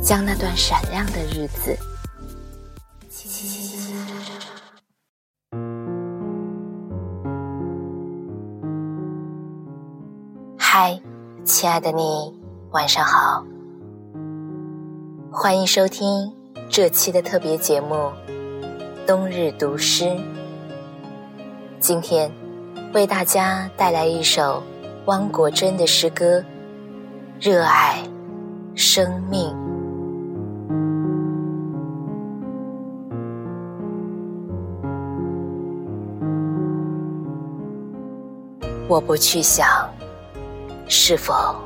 将那段闪亮的日子，嗨，亲爱的你，晚上好，欢迎收听这期的特别节目《冬日读诗》。今天为大家带来一首汪国真的诗歌《热爱生命》。我不去想是否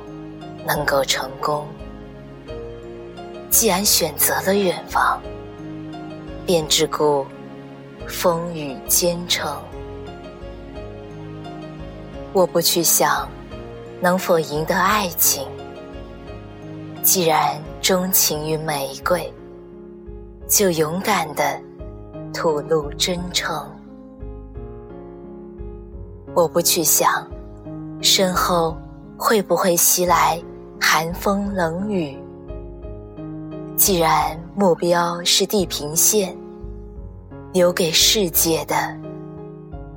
能够成功，既然选择了远方，便只顾风雨兼程。我不去想能否赢得爱情，既然钟情于玫瑰，就勇敢的吐露真诚。我不去想，身后会不会袭来寒风冷雨。既然目标是地平线，留给世界的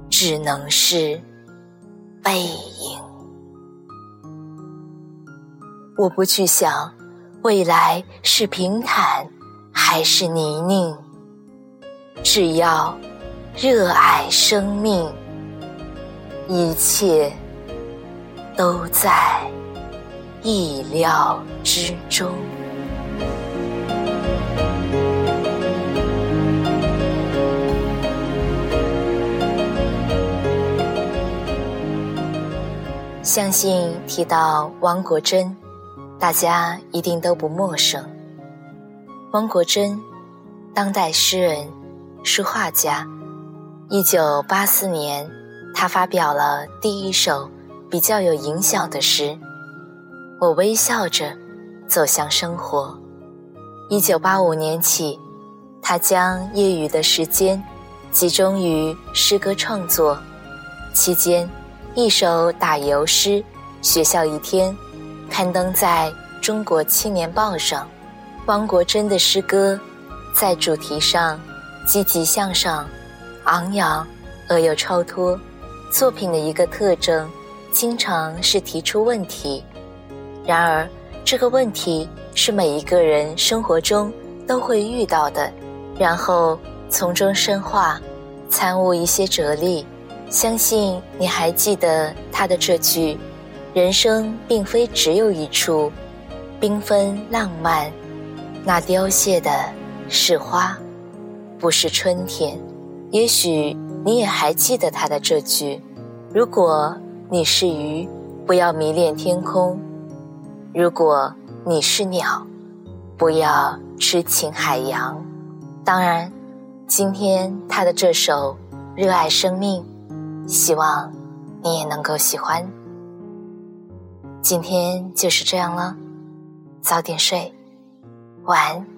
只能是背影。我不去想未来是平坦还是泥泞，只要热爱生命。一切都在意料之中。相信提到汪国真，大家一定都不陌生。汪国真，当代诗人、书画家，一九八四年。他发表了第一首比较有影响的诗。我微笑着走向生活。一九八五年起，他将业余的时间集中于诗歌创作。期间，一首打油诗《学校一天》刊登在中国青年报上。汪国真的诗歌在主题上积极向上、昂扬而又超脱。作品的一个特征，经常是提出问题，然而这个问题是每一个人生活中都会遇到的，然后从中深化，参悟一些哲理。相信你还记得他的这句：“人生并非只有一处，缤纷浪漫，那凋谢的是花，不是春天。”也许。你也还记得他的这句：“如果你是鱼，不要迷恋天空；如果你是鸟，不要痴情海洋。”当然，今天他的这首《热爱生命》，希望你也能够喜欢。今天就是这样了，早点睡，晚安。